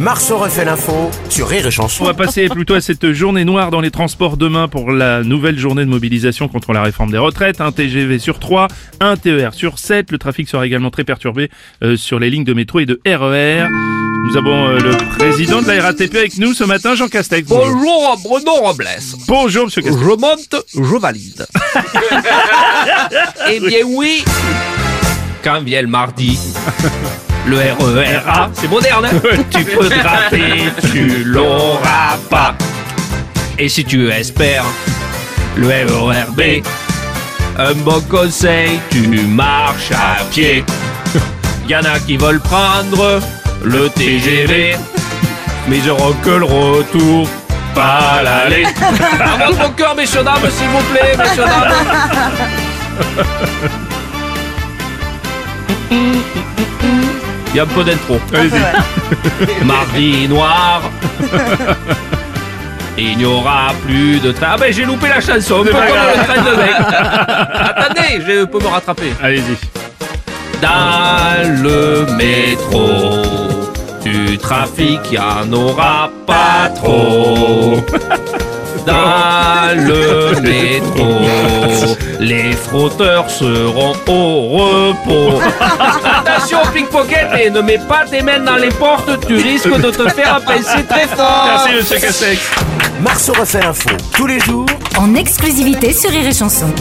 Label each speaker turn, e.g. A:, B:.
A: Marceau refait l'info sur Rire et
B: On
A: Chanson.
B: va passer plutôt à cette journée noire dans les transports demain pour la nouvelle journée de mobilisation contre la réforme des retraites. Un TGV sur 3, un TER sur 7. Le trafic sera également très perturbé euh, sur les lignes de métro et de RER. Nous avons euh, le président de la RATP avec nous ce matin, Jean Castex. Bonjour,
C: Bonjour Bruno Robles.
B: Bonjour monsieur Castex.
C: Je monte, je valide. eh bien oui, quand vient le mardi, le RERA, c'est moderne, hein tu peux te rater, tu l'auras pas. Et si tu espères le RERB, un bon conseil, tu marches à pied. Y en a qui veulent prendre le TGV, mais ils auront que le retour, pas l'aller. Avant mon cœur, messieurs dames, s'il vous plaît, messieurs dames. Il y a un peu d'intro.
B: Allez-y.
C: Mardi noir. Il n'y aura plus de train. Ah ben j'ai loupé la chanson, un peu comme
B: pas grave.
C: le train de veille. Attendez, je peux me rattraper.
B: Allez-y.
C: Dans le métro, du trafic, y en aura pas trop. Dans le métro, les frotteurs seront au repos. Attention pickpocket et ne mets pas tes mains dans les portes, tu risques de te faire pincer très fort.
B: Merci monsieur Castex.
A: Marceau refait l'info tous les jours
D: en exclusivité sur Rire et Chanson.